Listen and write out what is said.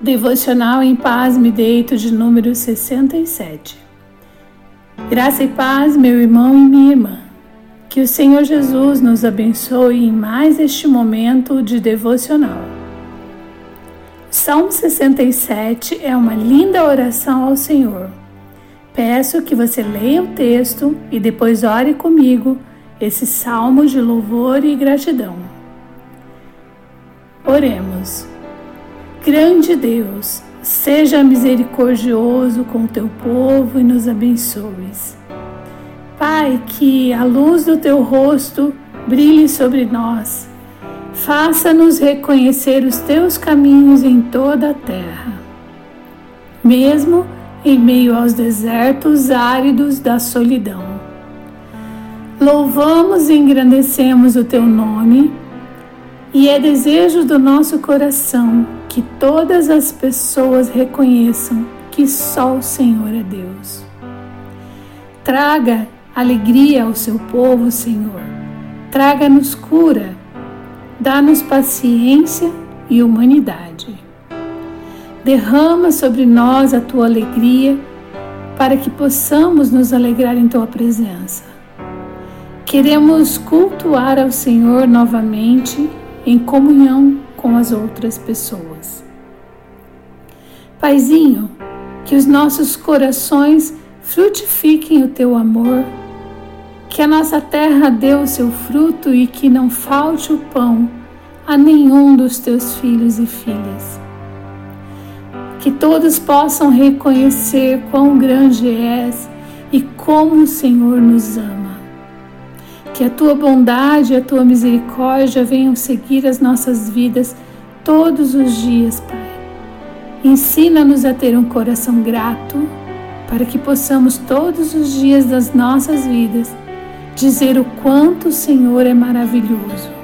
Devocional em Paz Me Deito de número 67. Graça e paz, meu irmão e minha irmã. Que o Senhor Jesus nos abençoe em mais este momento de devocional. Salmo 67 é uma linda oração ao Senhor. Peço que você leia o texto e depois ore comigo esse salmo de louvor e gratidão. Oremos. Grande Deus, seja misericordioso com o teu povo e nos abençoes. Pai, que a luz do teu rosto brilhe sobre nós. Faça-nos reconhecer os teus caminhos em toda a terra, mesmo em meio aos desertos áridos da solidão. Louvamos e engrandecemos o teu nome, e é desejo do nosso coração que todas as pessoas reconheçam que só o Senhor é Deus. Traga alegria ao seu povo, Senhor. Traga-nos cura. Dá-nos paciência e humanidade. Derrama sobre nós a tua alegria para que possamos nos alegrar em tua presença. Queremos cultuar ao Senhor novamente em comunhão com as outras pessoas. Paizinho, que os nossos corações frutifiquem o teu amor, que a nossa terra dê o seu fruto e que não falte o pão a nenhum dos teus filhos e filhas. Que todos possam reconhecer quão grande és e como o Senhor nos ama. Que a tua bondade e a tua misericórdia venham seguir as nossas vidas todos os dias, Pai. Ensina-nos a ter um coração grato para que possamos todos os dias das nossas vidas dizer o quanto o Senhor é maravilhoso